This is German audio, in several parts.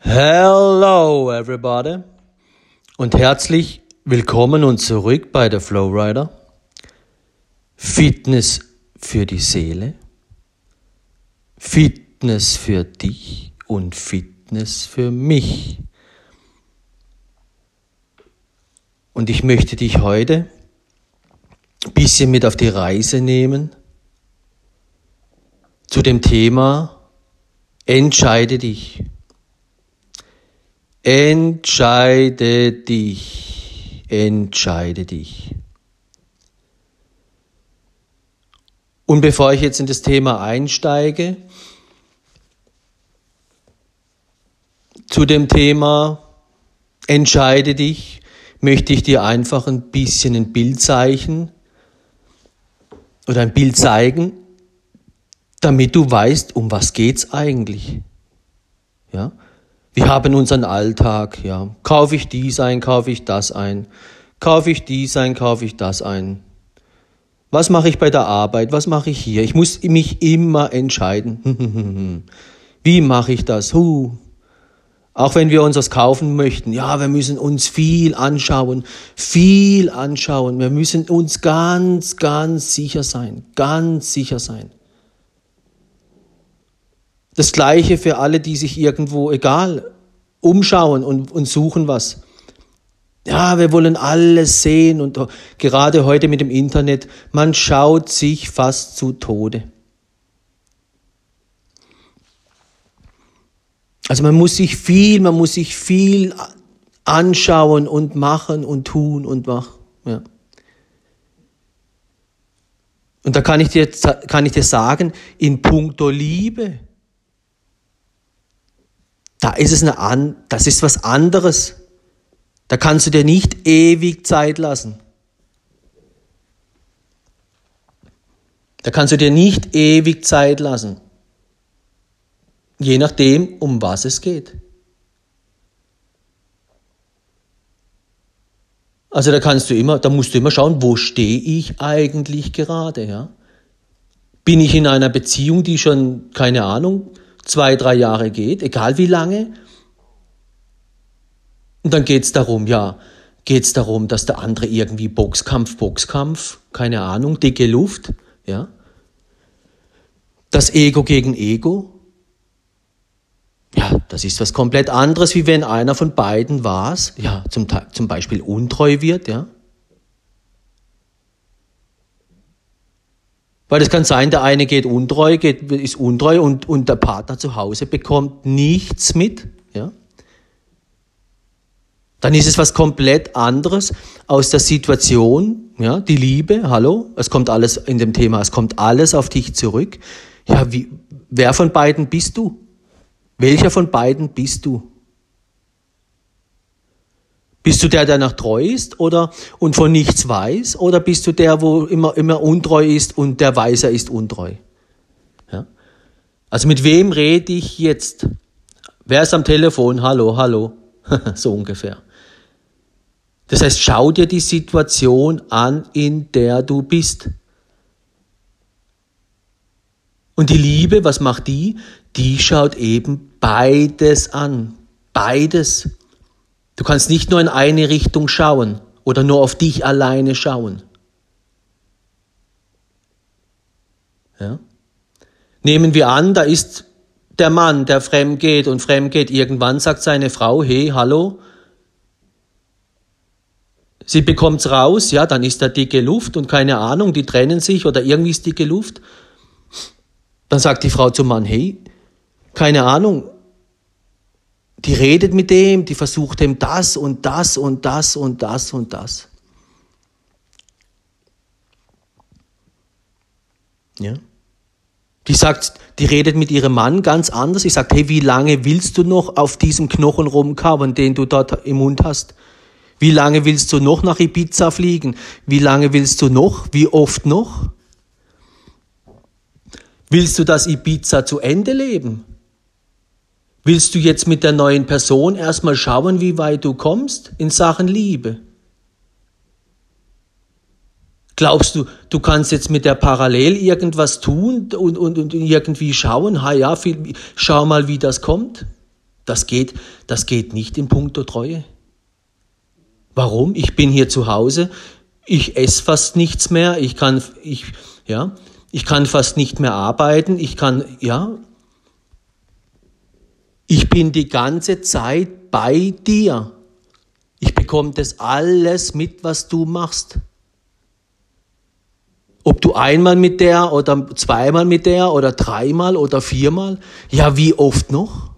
Hello everybody und herzlich willkommen und zurück bei der Flowrider. Fitness für die Seele, Fitness für dich und Fitness für mich. Und ich möchte dich heute ein bisschen mit auf die Reise nehmen zu dem Thema Entscheide dich. Entscheide dich. Entscheide dich. Und bevor ich jetzt in das Thema einsteige, zu dem Thema Entscheide dich, möchte ich dir einfach ein bisschen ein Bild zeichnen oder ein Bild zeigen, damit du weißt, um was geht's eigentlich. Ja? Wir haben unseren Alltag, ja. Kaufe ich dies ein, kaufe ich das ein. Kaufe ich dies ein, kaufe ich das ein. Was mache ich bei der Arbeit? Was mache ich hier? Ich muss mich immer entscheiden. Wie mache ich das? Huh. Auch wenn wir uns was kaufen möchten, ja, wir müssen uns viel anschauen, viel anschauen. Wir müssen uns ganz, ganz sicher sein, ganz sicher sein. Das Gleiche für alle, die sich irgendwo, egal, umschauen und, und suchen was. Ja, wir wollen alles sehen und gerade heute mit dem Internet, man schaut sich fast zu Tode. Also man muss sich viel, man muss sich viel anschauen und machen und tun und machen. Ja. Und da kann ich dir, kann ich dir sagen, in puncto Liebe, da ist es eine an, das ist was anderes. Da kannst du dir nicht ewig Zeit lassen. Da kannst du dir nicht ewig Zeit lassen. Je nachdem, um was es geht. Also da kannst du immer, da musst du immer schauen, wo stehe ich eigentlich gerade, ja? Bin ich in einer Beziehung, die schon, keine Ahnung, zwei, drei Jahre geht, egal wie lange. Und dann geht es darum, ja, geht es darum, dass der andere irgendwie Boxkampf, Boxkampf, keine Ahnung, dicke Luft, ja. Das Ego gegen Ego. Ja, das ist was komplett anderes, wie wenn einer von beiden was, ja, zum, zum Beispiel untreu wird, ja. Weil es kann sein, der eine geht untreu, geht, ist untreu und, und der Partner zu Hause bekommt nichts mit. Ja? Dann ist es was komplett anderes aus der Situation, ja, die Liebe, hallo, es kommt alles in dem Thema, es kommt alles auf dich zurück. Ja, wie, wer von beiden bist du? Welcher von beiden bist du? Bist du der, der nach treu ist oder und von nichts weiß? Oder bist du der, wo immer, immer untreu ist und der weiß, er ist untreu? Ja? Also mit wem rede ich jetzt? Wer ist am Telefon? Hallo, hallo. so ungefähr. Das heißt, schau dir die Situation an, in der du bist. Und die Liebe, was macht die? Die schaut eben beides an. Beides. Du kannst nicht nur in eine Richtung schauen oder nur auf dich alleine schauen. Ja? Nehmen wir an, da ist der Mann, der fremd geht und fremd geht. Irgendwann sagt seine Frau, hey, hallo. Sie bekommt's raus, ja, dann ist da dicke Luft und keine Ahnung, die trennen sich oder irgendwie ist dicke Luft. Dann sagt die Frau zum Mann, hey, keine Ahnung, die redet mit dem, die versucht ihm das und das und das und das und das. Ja. Die sagt, die redet mit ihrem Mann ganz anders. Sie sagt, hey, wie lange willst du noch auf diesem Knochen rumkauen, den du dort im Mund hast? Wie lange willst du noch nach Ibiza fliegen? Wie lange willst du noch? Wie oft noch? Willst du das Ibiza zu Ende leben? Willst du jetzt mit der neuen Person erstmal schauen, wie weit du kommst in Sachen Liebe? Glaubst du, du kannst jetzt mit der parallel irgendwas tun und, und, und irgendwie schauen, ha ja, viel, schau mal, wie das kommt? Das geht, das geht nicht in puncto Treue. Warum? Ich bin hier zu Hause, ich esse fast nichts mehr, ich kann, ich, ja, ich kann fast nicht mehr arbeiten, ich kann, ja, ich bin die ganze Zeit bei dir. Ich bekomme das alles mit, was du machst. Ob du einmal mit der oder zweimal mit der oder dreimal oder viermal, ja, wie oft noch?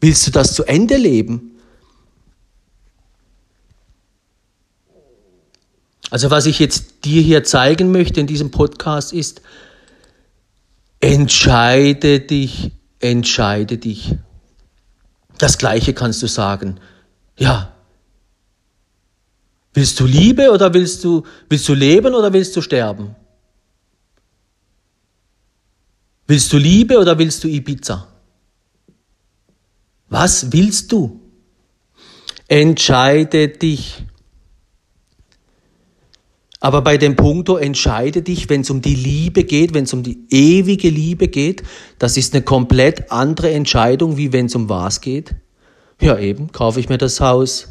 Willst du das zu Ende leben? Also was ich jetzt dir hier zeigen möchte in diesem Podcast ist, entscheide dich, entscheide dich. Das gleiche kannst du sagen. Ja. Willst du Liebe oder willst du, willst du leben oder willst du sterben? Willst du Liebe oder willst du Ibiza? Was willst du? Entscheide dich. Aber bei dem Punkto entscheide dich, wenn es um die Liebe geht, wenn es um die ewige Liebe geht, das ist eine komplett andere Entscheidung, wie wenn es um was geht. Ja eben, kaufe ich mir das Haus,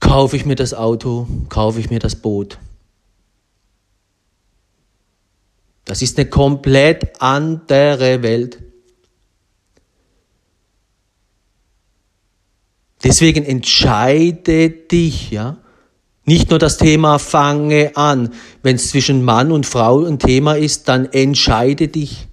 kaufe ich mir das Auto, kaufe ich mir das Boot. Das ist eine komplett andere Welt. Deswegen entscheide dich, ja. Nicht nur das Thema fange an. Wenn es zwischen Mann und Frau ein Thema ist, dann entscheide dich.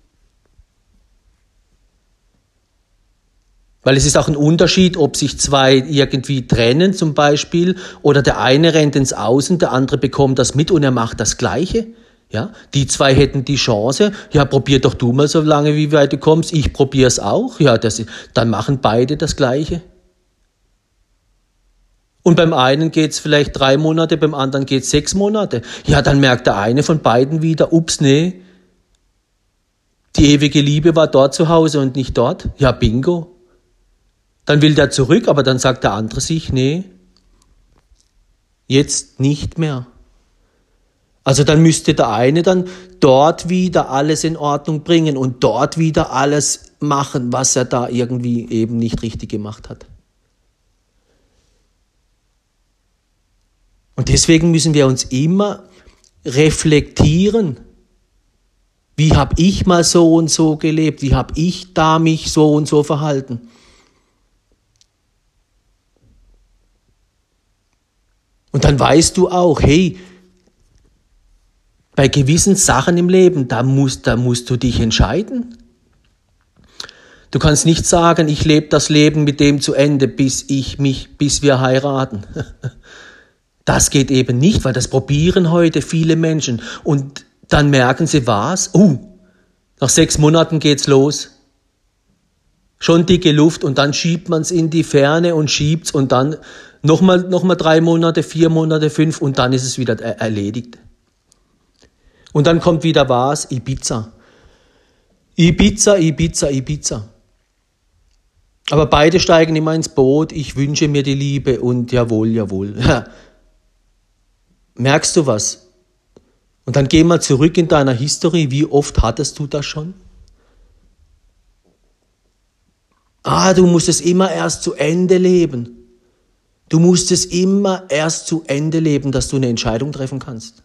Weil es ist auch ein Unterschied, ob sich zwei irgendwie trennen zum Beispiel oder der eine rennt ins Außen, der andere bekommt das mit und er macht das Gleiche. Ja, die zwei hätten die Chance, ja, probier doch du mal so lange, wie weit du kommst, ich probier's auch, ja, das, dann machen beide das Gleiche. Und beim einen geht's vielleicht drei Monate, beim anderen geht's sechs Monate. Ja, dann merkt der eine von beiden wieder, ups, nee, die ewige Liebe war dort zu Hause und nicht dort. Ja, bingo. Dann will der zurück, aber dann sagt der andere sich, nee, jetzt nicht mehr. Also dann müsste der eine dann dort wieder alles in Ordnung bringen und dort wieder alles machen, was er da irgendwie eben nicht richtig gemacht hat. Und deswegen müssen wir uns immer reflektieren. Wie habe ich mal so und so gelebt? Wie habe ich da mich so und so verhalten? Und dann weißt du auch, hey, bei gewissen Sachen im Leben, da musst, da musst du dich entscheiden. Du kannst nicht sagen, ich lebe das Leben mit dem zu Ende, bis ich mich, bis wir heiraten. Das geht eben nicht, weil das probieren heute viele Menschen und dann merken sie was. Oh, nach sechs Monaten geht's los. Schon dicke Luft und dann schiebt man's in die Ferne und schiebt's und dann nochmal noch mal drei Monate, vier Monate, fünf und dann ist es wieder erledigt. Und dann kommt wieder was? Ibiza. Ibiza, Ibiza, Ibiza. Aber beide steigen immer ins Boot. Ich wünsche mir die Liebe und jawohl, jawohl. Merkst du was? Und dann geh mal zurück in deiner Historie. Wie oft hattest du das schon? Ah, du musst es immer erst zu Ende leben. Du musst es immer erst zu Ende leben, dass du eine Entscheidung treffen kannst.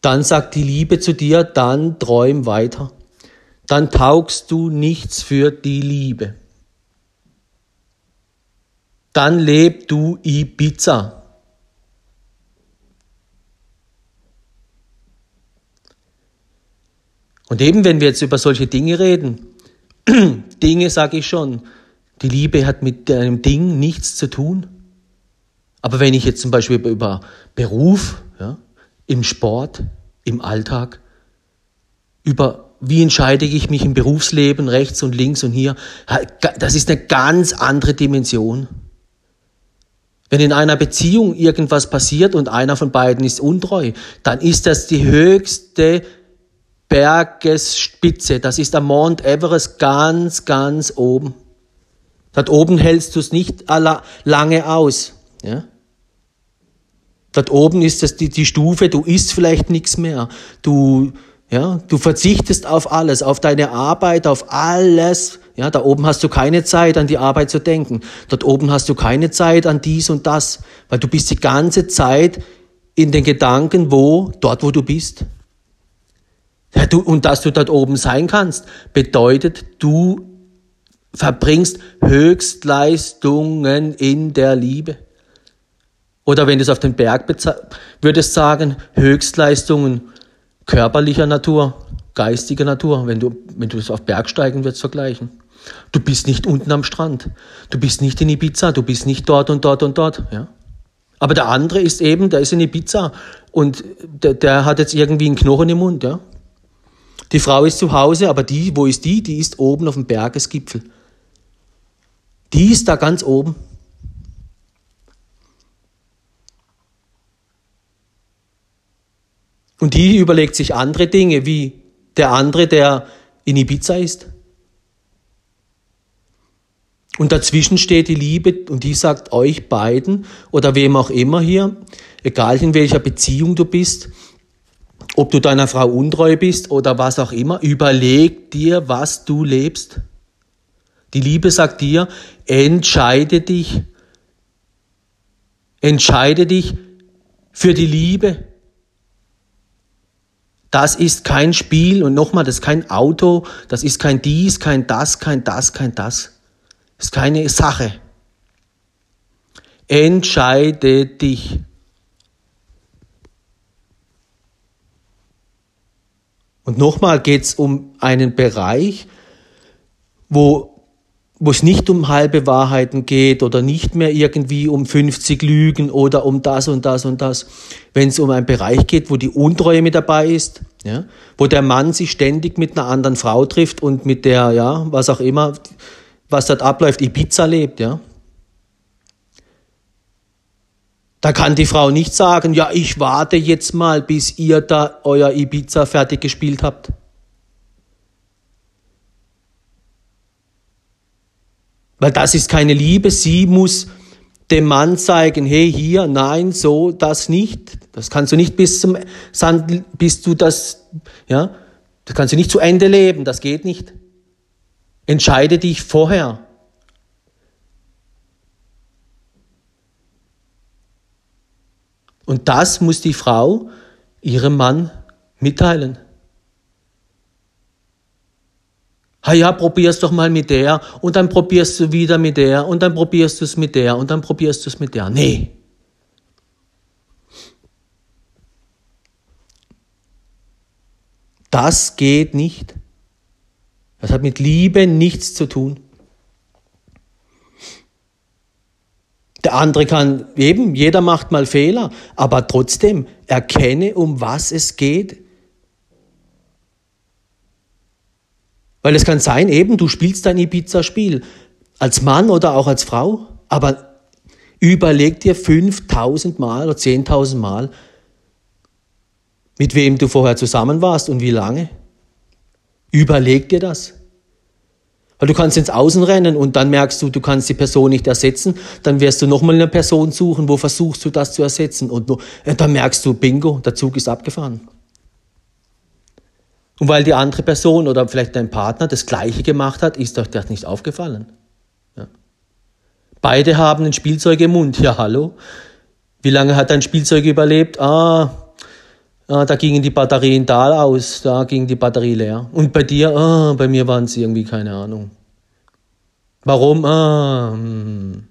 Dann sagt die Liebe zu dir, dann träum weiter. Dann taugst du nichts für die Liebe. Dann leb du Ibiza. Und eben, wenn wir jetzt über solche Dinge reden, Dinge sage ich schon, die Liebe hat mit einem Ding nichts zu tun. Aber wenn ich jetzt zum Beispiel über Beruf, ja, im Sport, im Alltag, über wie entscheide ich mich im Berufsleben rechts und links und hier, das ist eine ganz andere Dimension. Wenn in einer Beziehung irgendwas passiert und einer von beiden ist untreu, dann ist das die höchste Bergesspitze. Das ist der Mount Everest ganz, ganz oben. Dort oben hältst du es nicht lange aus. Ja? Dort oben ist das die, die Stufe, du isst vielleicht nichts mehr. Du, ja, du verzichtest auf alles, auf deine Arbeit, auf alles, Ja, da oben hast du keine Zeit, an die Arbeit zu denken. Dort oben hast du keine Zeit an dies und das, weil du bist die ganze Zeit in den Gedanken, wo, dort, wo du bist. Ja, du, und dass du dort oben sein kannst, bedeutet, du verbringst Höchstleistungen in der Liebe. Oder wenn du es auf den Berg würdest sagen, Höchstleistungen körperlicher Natur, geistiger Natur, wenn du, wenn du es auf Bergsteigen würdest vergleichen. Du bist nicht unten am Strand. Du bist nicht in Ibiza. Du bist nicht dort und dort und dort, ja. Aber der andere ist eben, der ist in Ibiza und der, der hat jetzt irgendwie einen Knochen im Mund, ja. Die Frau ist zu Hause, aber die, wo ist die? Die ist oben auf dem Bergesgipfel. Die ist da ganz oben. Und die überlegt sich andere Dinge, wie der andere, der in Ibiza ist. Und dazwischen steht die Liebe und die sagt euch beiden oder wem auch immer hier, egal in welcher Beziehung du bist, ob du deiner Frau untreu bist oder was auch immer, überleg dir, was du lebst. Die Liebe sagt dir, entscheide dich. Entscheide dich für die Liebe. Das ist kein Spiel und nochmal, das ist kein Auto, das ist kein dies, kein das, kein das, kein das. Das ist keine Sache. Entscheide dich. Und nochmal geht es um einen Bereich, wo wo es nicht um halbe Wahrheiten geht oder nicht mehr irgendwie um 50 Lügen oder um das und das und das. Wenn es um einen Bereich geht, wo die Untreue mit dabei ist, ja, wo der Mann sich ständig mit einer anderen Frau trifft und mit der, ja, was auch immer, was dort abläuft, Ibiza lebt, ja. Da kann die Frau nicht sagen, ja, ich warte jetzt mal, bis ihr da euer Ibiza fertig gespielt habt. Weil das ist keine Liebe. Sie muss dem Mann zeigen, hey, hier, nein, so, das nicht. Das kannst du nicht bis zum Sand, bis du das, ja, das kannst du nicht zu Ende leben. Das geht nicht. Entscheide dich vorher. Und das muss die Frau ihrem Mann mitteilen. Ha ja, probier's doch mal mit der und dann probierst du wieder mit der und dann probierst du es mit der und dann probierst du es mit der. Nee. Das geht nicht. Das hat mit Liebe nichts zu tun. Der andere kann eben, jeder macht mal Fehler, aber trotzdem erkenne, um was es geht. Weil es kann sein, eben, du spielst dein Ibiza-Spiel als Mann oder auch als Frau, aber überleg dir 5000 Mal oder 10.000 Mal, mit wem du vorher zusammen warst und wie lange. Überleg dir das. Weil du kannst ins Außen rennen und dann merkst du, du kannst die Person nicht ersetzen, dann wirst du nochmal eine Person suchen, wo versuchst du das zu ersetzen und äh, dann merkst du, bingo, der Zug ist abgefahren. Und weil die andere Person oder vielleicht dein Partner das Gleiche gemacht hat, ist euch das nicht aufgefallen. Ja. Beide haben ein Spielzeug im Mund. Ja, hallo? Wie lange hat dein Spielzeug überlebt? Ah, ah da gingen die Batterien da aus, da ging die Batterie leer. Und bei dir? Ah, bei mir waren sie irgendwie keine Ahnung. Warum? Ah, hm.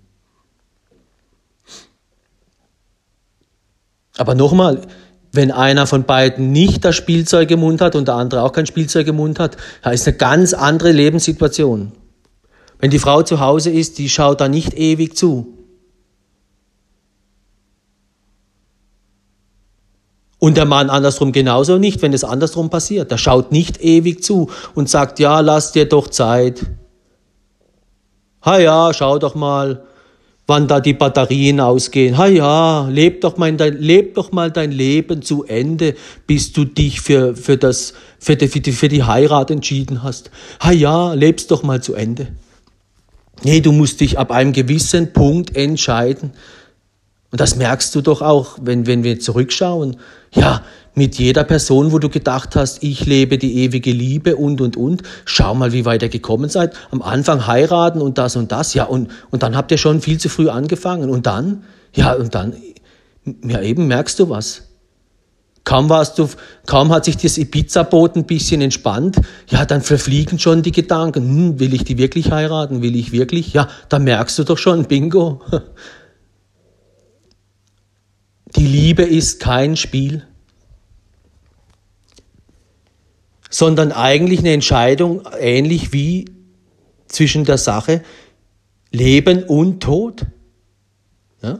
Aber nochmal, wenn einer von beiden nicht das Spielzeug im Mund hat und der andere auch kein Spielzeug im Mund hat, da ist eine ganz andere Lebenssituation. Wenn die Frau zu Hause ist, die schaut da nicht ewig zu. Und der Mann andersrum genauso nicht, wenn es andersrum passiert. Der schaut nicht ewig zu und sagt, ja, lass dir doch Zeit. Ha ja, schau doch mal, wann da die Batterien ausgehen. Ha ja, leb doch mal dein, leb doch mal dein Leben zu Ende, bis du dich für, für das, für die, für die, für die Heirat entschieden hast. Ha ja, lebst doch mal zu Ende. Nee, du musst dich ab einem gewissen Punkt entscheiden. Und das merkst du doch auch, wenn, wenn wir zurückschauen. Ja, mit jeder Person, wo du gedacht hast, ich lebe die ewige Liebe und, und, und. Schau mal, wie weit ihr gekommen seid. Am Anfang heiraten und das und das. Ja, und, und dann habt ihr schon viel zu früh angefangen. Und dann, ja, und dann, ja, eben merkst du was. Kaum warst du, kaum hat sich das Ibiza-Boot ein bisschen entspannt, ja, dann verfliegen schon die Gedanken. Hm, will ich die wirklich heiraten? Will ich wirklich? Ja, da merkst du doch schon, Bingo. Die Liebe ist kein Spiel, sondern eigentlich eine Entscheidung, ähnlich wie zwischen der Sache Leben und Tod. Ja?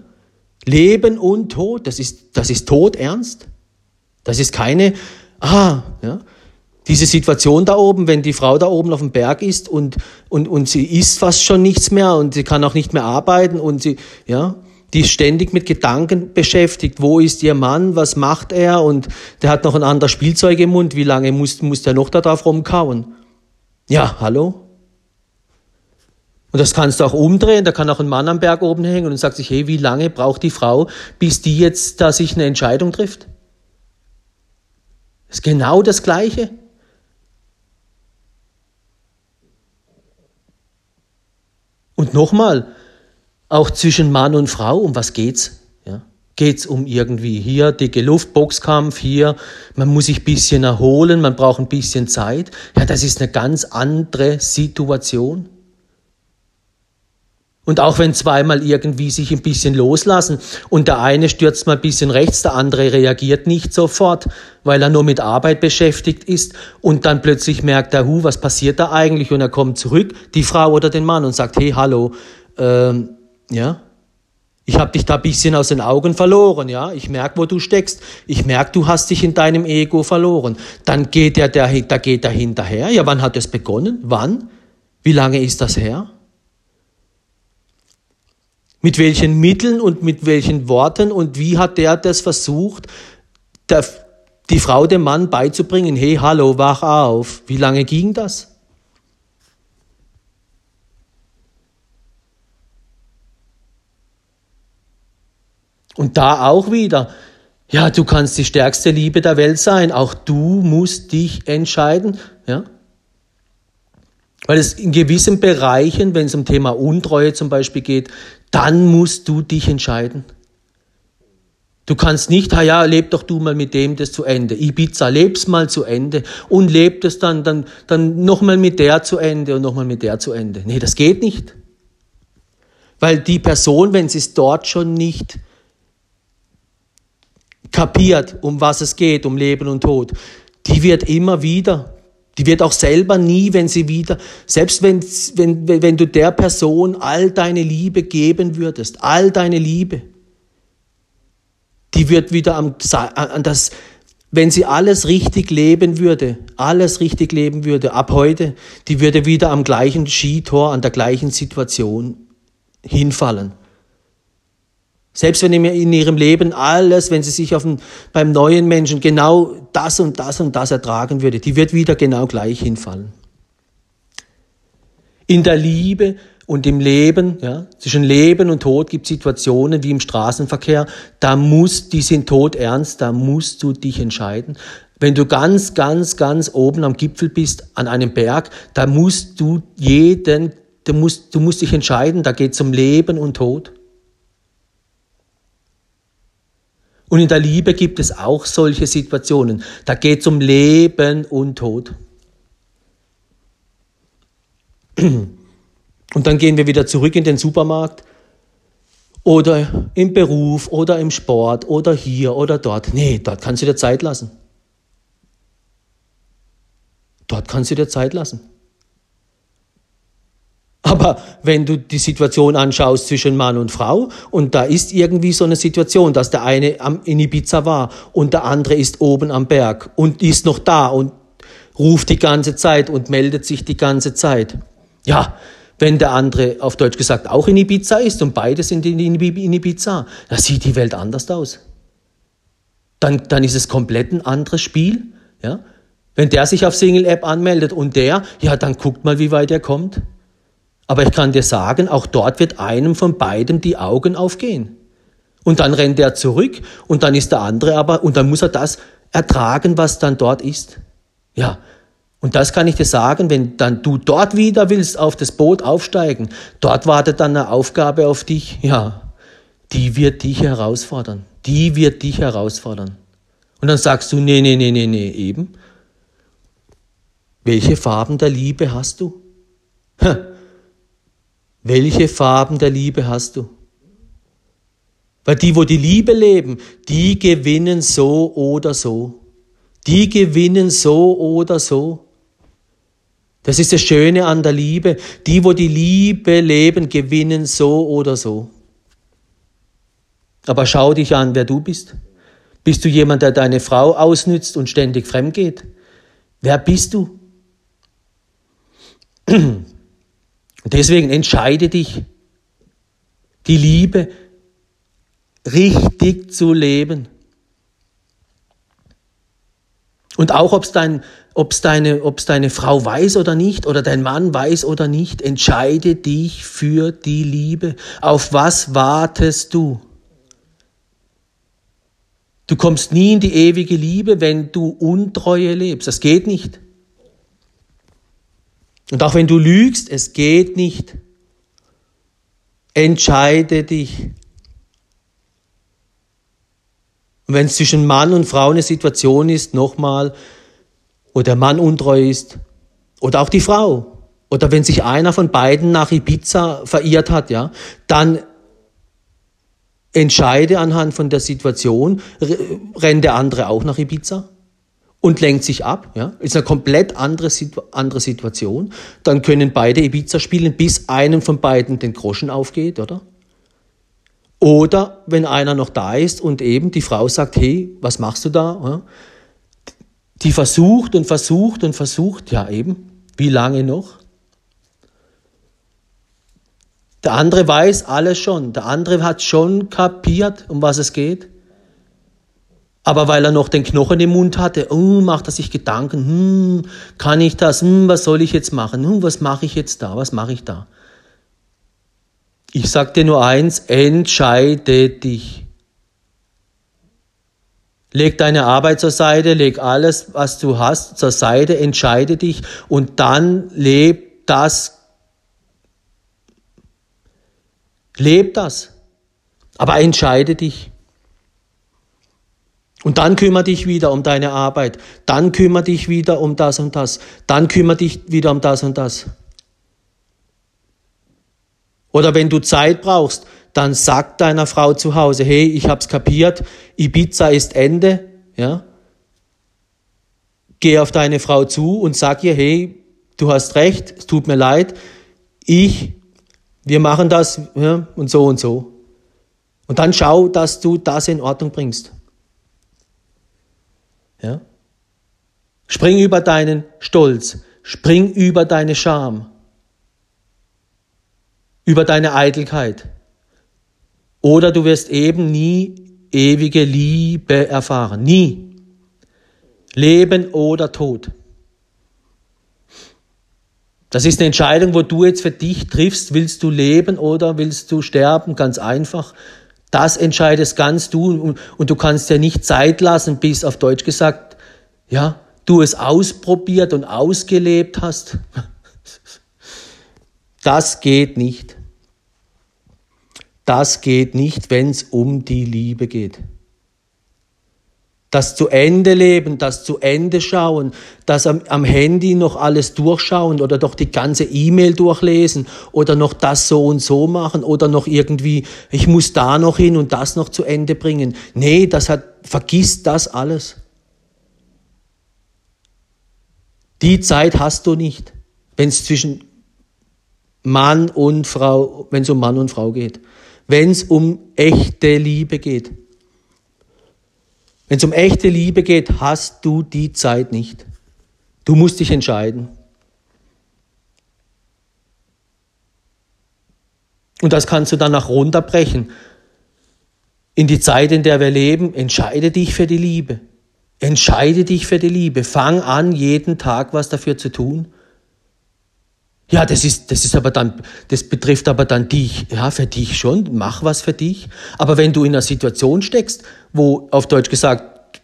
Leben und Tod, das ist, das ist Tod ernst. Das ist keine, ah, ja, diese Situation da oben, wenn die Frau da oben auf dem Berg ist und, und, und sie isst fast schon nichts mehr und sie kann auch nicht mehr arbeiten und sie, ja, die ist ständig mit Gedanken beschäftigt. Wo ist ihr Mann? Was macht er? Und der hat noch ein anderes Spielzeug im Mund. Wie lange muss, muss der noch da drauf rumkauen? Ja, hallo? Und das kannst du auch umdrehen. Da kann auch ein Mann am Berg oben hängen und sagt sich, hey, wie lange braucht die Frau, bis die jetzt da sich eine Entscheidung trifft? Das ist genau das Gleiche. Und nochmal, auch zwischen Mann und Frau, um was geht's? Ja? Geht's um irgendwie hier dicke Luft, Boxkampf, hier, man muss sich ein bisschen erholen, man braucht ein bisschen Zeit. Ja, das ist eine ganz andere Situation. Und auch wenn zweimal irgendwie sich ein bisschen loslassen und der eine stürzt mal ein bisschen rechts, der andere reagiert nicht sofort, weil er nur mit Arbeit beschäftigt ist und dann plötzlich merkt er, hu, was passiert da eigentlich? Und er kommt zurück, die Frau oder den Mann und sagt, hey, hallo, ähm, ja, ich habe dich da ein bisschen aus den Augen verloren, ja. Ich merke, wo du steckst. Ich merke, du hast dich in deinem Ego verloren. Dann geht er, da geht er hinterher. Ja, wann hat es begonnen? Wann? Wie lange ist das her? Mit welchen Mitteln und mit welchen Worten und wie hat der das versucht, der, die Frau dem Mann beizubringen, hey, hallo, wach auf. Wie lange ging das? Und da auch wieder, ja, du kannst die stärkste Liebe der Welt sein, auch du musst dich entscheiden, ja. Weil es in gewissen Bereichen, wenn es um Thema Untreue zum Beispiel geht, dann musst du dich entscheiden. Du kannst nicht, ja, leb doch du mal mit dem das zu Ende. Ibiza, leb's mal zu Ende und leb das dann, dann, dann nochmal mit der zu Ende und nochmal mit der zu Ende. Nee, das geht nicht. Weil die Person, wenn sie es dort schon nicht kapiert, um was es geht, um Leben und Tod, die wird immer wieder die wird auch selber nie, wenn sie wieder, selbst wenn, wenn, wenn du der Person all deine Liebe geben würdest, all deine Liebe, die wird wieder am, an das, wenn sie alles richtig leben würde, alles richtig leben würde, ab heute, die würde wieder am gleichen Skitor, an der gleichen Situation hinfallen. Selbst wenn in ihrem Leben alles, wenn sie sich auf den, beim neuen Menschen genau das und das und das ertragen würde, die wird wieder genau gleich hinfallen. In der Liebe und im Leben, ja, zwischen Leben und Tod gibt es Situationen wie im Straßenverkehr, da muss, die sind tot ernst, da musst du dich entscheiden. Wenn du ganz, ganz, ganz oben am Gipfel bist, an einem Berg, da musst du jeden, du musst, du musst dich entscheiden, da geht es um Leben und Tod. Und in der Liebe gibt es auch solche Situationen. Da geht es um Leben und Tod. Und dann gehen wir wieder zurück in den Supermarkt oder im Beruf oder im Sport oder hier oder dort. Nee, dort kannst du dir Zeit lassen. Dort kannst du dir Zeit lassen. Aber wenn du die Situation anschaust zwischen Mann und Frau und da ist irgendwie so eine Situation, dass der eine in Ibiza war und der andere ist oben am Berg und ist noch da und ruft die ganze Zeit und meldet sich die ganze Zeit. Ja, wenn der andere auf Deutsch gesagt auch in Ibiza ist und beide sind in Ibiza, da sieht die Welt anders aus. Dann, dann ist es komplett ein anderes Spiel. Ja? Wenn der sich auf Single-App anmeldet und der, ja, dann guckt mal, wie weit er kommt. Aber ich kann dir sagen, auch dort wird einem von beidem die Augen aufgehen. Und dann rennt er zurück und dann ist der andere aber, und dann muss er das ertragen, was dann dort ist. Ja. Und das kann ich dir sagen, wenn dann du dort wieder willst auf das Boot aufsteigen, dort wartet dann eine Aufgabe auf dich, ja, die wird dich herausfordern. Die wird dich herausfordern. Und dann sagst du, nee, nee, nee, nee, nee, eben. Welche Farben der Liebe hast du? Welche Farben der Liebe hast du? Weil die, wo die Liebe leben, die gewinnen so oder so. Die gewinnen so oder so. Das ist das Schöne an der Liebe. Die, wo die Liebe leben, gewinnen so oder so. Aber schau dich an, wer du bist. Bist du jemand, der deine Frau ausnützt und ständig fremd geht? Wer bist du? Deswegen entscheide dich, die Liebe richtig zu leben. Und auch ob es dein, ob's deine, ob's deine Frau weiß oder nicht, oder dein Mann weiß oder nicht, entscheide dich für die Liebe. Auf was wartest du? Du kommst nie in die ewige Liebe, wenn du Untreue lebst. Das geht nicht. Und auch wenn du lügst, es geht nicht. Entscheide dich. Und wenn es zwischen Mann und Frau eine Situation ist, nochmal, wo der Mann untreu ist, oder auch die Frau, oder wenn sich einer von beiden nach Ibiza verirrt hat, ja, dann entscheide anhand von der Situation, rennt der andere auch nach Ibiza und lenkt sich ab, ja, ist eine komplett andere, andere Situation. Dann können beide Ibiza spielen, bis einem von beiden den Groschen aufgeht, oder? Oder wenn einer noch da ist und eben die Frau sagt, hey, was machst du da? Die versucht und versucht und versucht, ja eben, wie lange noch? Der andere weiß alles schon, der andere hat schon kapiert, um was es geht. Aber weil er noch den Knochen im Mund hatte, oh, macht er sich Gedanken, hm, kann ich das, hm, was soll ich jetzt machen, hm, was mache ich jetzt da, was mache ich da? Ich sage dir nur eins, entscheide dich. Leg deine Arbeit zur Seite, leg alles, was du hast, zur Seite, entscheide dich und dann leb das. Leb das. Aber entscheide dich. Und dann kümmere dich wieder um deine Arbeit. Dann kümmere dich wieder um das und das. Dann kümmere dich wieder um das und das. Oder wenn du Zeit brauchst, dann sag deiner Frau zu Hause, hey, ich hab's kapiert, Ibiza ist Ende, ja. Geh auf deine Frau zu und sag ihr, hey, du hast recht, es tut mir leid, ich, wir machen das ja, und so und so. Und dann schau, dass du das in Ordnung bringst. Ja? Spring über deinen Stolz, spring über deine Scham über deine Eitelkeit. Oder du wirst eben nie ewige Liebe erfahren. Nie. Leben oder Tod. Das ist eine Entscheidung, wo du jetzt für dich triffst. Willst du leben oder willst du sterben? Ganz einfach. Das entscheidest ganz du und du kannst dir nicht Zeit lassen, bis auf Deutsch gesagt, ja, du es ausprobiert und ausgelebt hast. Das geht nicht. Das geht nicht, wenn es um die Liebe geht. Das zu Ende leben, das zu Ende schauen, das am, am, Handy noch alles durchschauen oder doch die ganze E-Mail durchlesen oder noch das so und so machen oder noch irgendwie, ich muss da noch hin und das noch zu Ende bringen. Nee, das hat, vergiss das alles. Die Zeit hast du nicht, wenn es zwischen Mann und Frau, wenn es um Mann und Frau geht wenn es um echte Liebe geht. Wenn es um echte Liebe geht, hast du die Zeit nicht. Du musst dich entscheiden. Und das kannst du dann auch runterbrechen. In die Zeit, in der wir leben, entscheide dich für die Liebe. Entscheide dich für die Liebe. Fang an, jeden Tag was dafür zu tun. Ja, das ist, das ist aber dann, das betrifft aber dann dich, ja, für dich schon, mach was für dich. Aber wenn du in einer Situation steckst, wo auf Deutsch gesagt,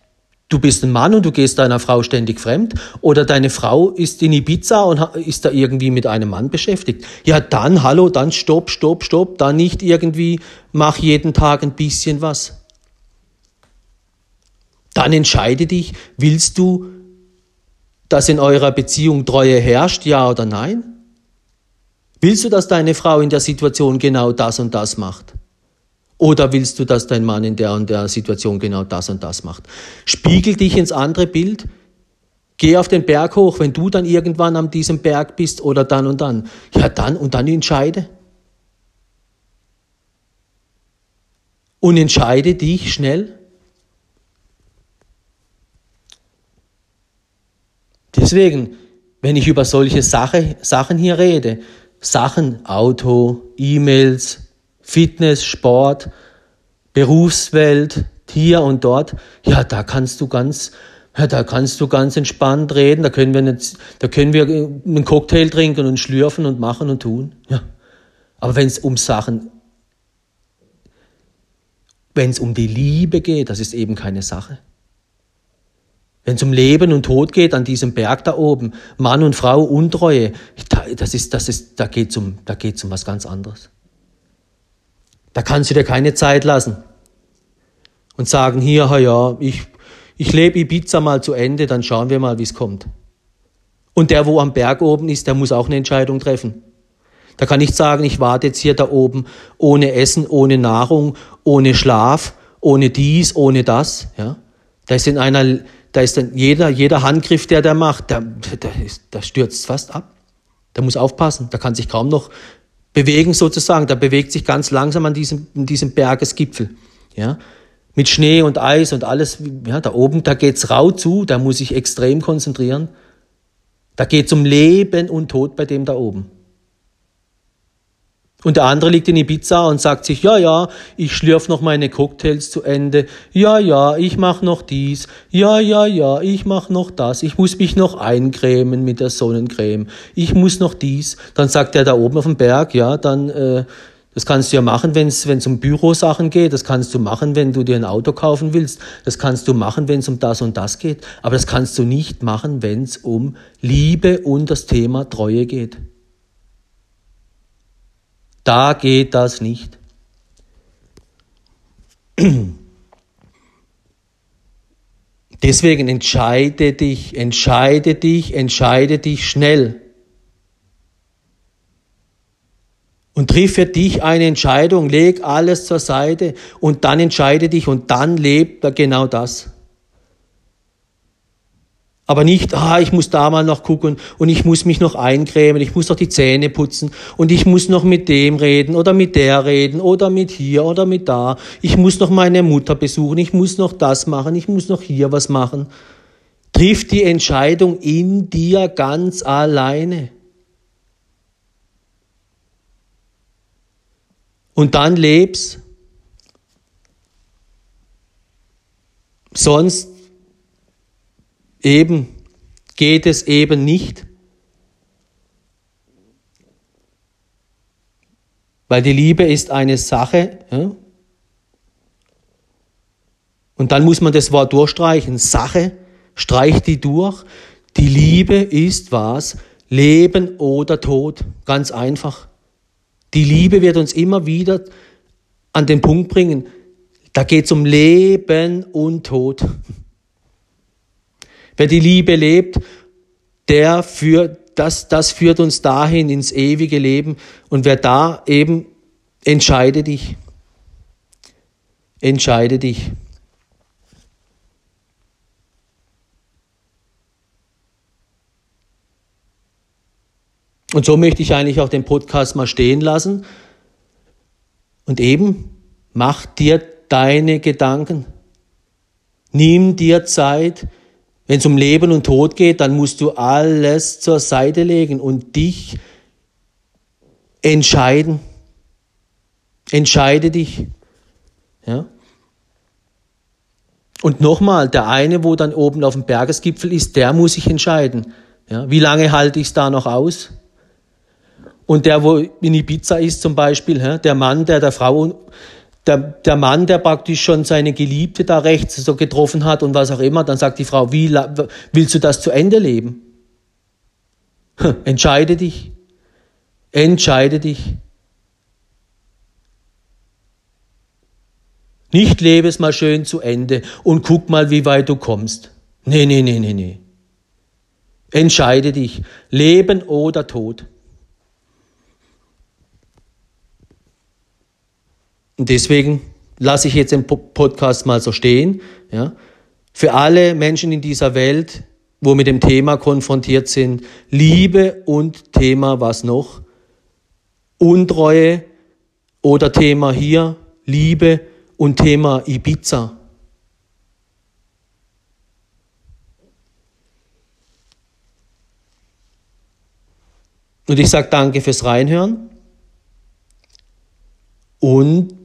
du bist ein Mann und du gehst deiner Frau ständig fremd oder deine Frau ist in Ibiza und ist da irgendwie mit einem Mann beschäftigt. Ja, dann, hallo, dann stopp, stopp, stopp, dann nicht irgendwie, mach jeden Tag ein bisschen was. Dann entscheide dich, willst du, dass in eurer Beziehung Treue herrscht, ja oder nein? Willst du, dass deine Frau in der Situation genau das und das macht? Oder willst du, dass dein Mann in der und der Situation genau das und das macht? Spiegel dich ins andere Bild. Geh auf den Berg hoch, wenn du dann irgendwann an diesem Berg bist oder dann und dann. Ja, dann und dann entscheide. Und entscheide dich schnell. Deswegen, wenn ich über solche Sache, Sachen hier rede, Sachen, Auto, E-Mails, Fitness, Sport, Berufswelt, hier und dort, ja, da kannst du ganz, ja, da kannst du ganz entspannt reden, da können wir nicht, da können wir einen Cocktail trinken und schlürfen und machen und tun, ja. Aber wenn es um Sachen, wenn es um die Liebe geht, das ist eben keine Sache. Wenn es um Leben und Tod geht an diesem Berg da oben, Mann und Frau, Untreue, das ist, das ist, da geht es um, um was ganz anderes. Da kannst du dir keine Zeit lassen und sagen, hier, ja, ich, ich lebe Ibiza mal zu Ende, dann schauen wir mal, wie es kommt. Und der, wo am Berg oben ist, der muss auch eine Entscheidung treffen. Da kann ich sagen, ich warte jetzt hier da oben ohne Essen, ohne Nahrung, ohne Schlaf, ohne dies, ohne das. Ja? Da ist in einer da ist dann jeder, jeder Handgriff, der der macht, der, der, ist, der stürzt fast ab. Der muss aufpassen, der kann sich kaum noch bewegen sozusagen. Der bewegt sich ganz langsam an diesem, an diesem Bergesgipfel. Ja? Mit Schnee und Eis und alles. Ja, da oben, da geht's rau zu, da muss ich extrem konzentrieren. Da geht's um Leben und Tod bei dem da oben. Und der andere liegt in Ibiza und sagt sich, ja, ja, ich schlürf noch meine Cocktails zu Ende. Ja, ja, ich mach noch dies. Ja, ja, ja, ich mach noch das. Ich muss mich noch eincremen mit der Sonnencreme. Ich muss noch dies. Dann sagt er da oben auf dem Berg, ja, dann, äh, das kannst du ja machen, wenn es um Bürosachen geht. Das kannst du machen, wenn du dir ein Auto kaufen willst. Das kannst du machen, wenn es um das und das geht. Aber das kannst du nicht machen, wenn es um Liebe und das Thema Treue geht. Da geht das nicht. Deswegen entscheide dich, entscheide dich, entscheide dich schnell. Und triff für dich eine Entscheidung, leg alles zur Seite und dann entscheide dich und dann lebt genau das. Aber nicht, ah, ich muss da mal noch gucken und ich muss mich noch eincremen, ich muss noch die Zähne putzen und ich muss noch mit dem reden oder mit der reden oder mit hier oder mit da. Ich muss noch meine Mutter besuchen, ich muss noch das machen, ich muss noch hier was machen. Triff die Entscheidung in dir ganz alleine. Und dann lebst. Sonst eben geht es eben nicht. Weil die Liebe ist eine Sache. Ja? Und dann muss man das Wort durchstreichen. Sache, streich die durch. Die Liebe ist was? Leben oder Tod. Ganz einfach. Die Liebe wird uns immer wieder an den Punkt bringen. Da geht es um Leben und Tod. Wer die Liebe lebt, der führt, das, das führt uns dahin ins ewige Leben. Und wer da eben, entscheide dich. Entscheide dich. Und so möchte ich eigentlich auch den Podcast mal stehen lassen. Und eben, mach dir deine Gedanken. Nimm dir Zeit, wenn es um Leben und Tod geht, dann musst du alles zur Seite legen und dich entscheiden. Entscheide dich. Ja? Und nochmal, der eine, wo dann oben auf dem Bergesgipfel ist, der muss sich entscheiden. Ja? Wie lange halte ich es da noch aus? Und der, wo in Ibiza ist zum Beispiel, der Mann, der der Frau, der, der Mann, der praktisch schon seine Geliebte da rechts so getroffen hat und was auch immer, dann sagt die Frau, wie willst du das zu Ende leben? Entscheide dich. Entscheide dich. Nicht lebe es mal schön zu Ende und guck mal, wie weit du kommst. Nee, nee, nee, nee, nee. Entscheide dich. Leben oder Tod. Und deswegen lasse ich jetzt den Podcast mal so stehen. Ja. Für alle Menschen in dieser Welt, wo mit dem Thema konfrontiert sind, Liebe und Thema was noch? Untreue oder Thema hier, Liebe und Thema Ibiza. Und ich sage danke fürs Reinhören und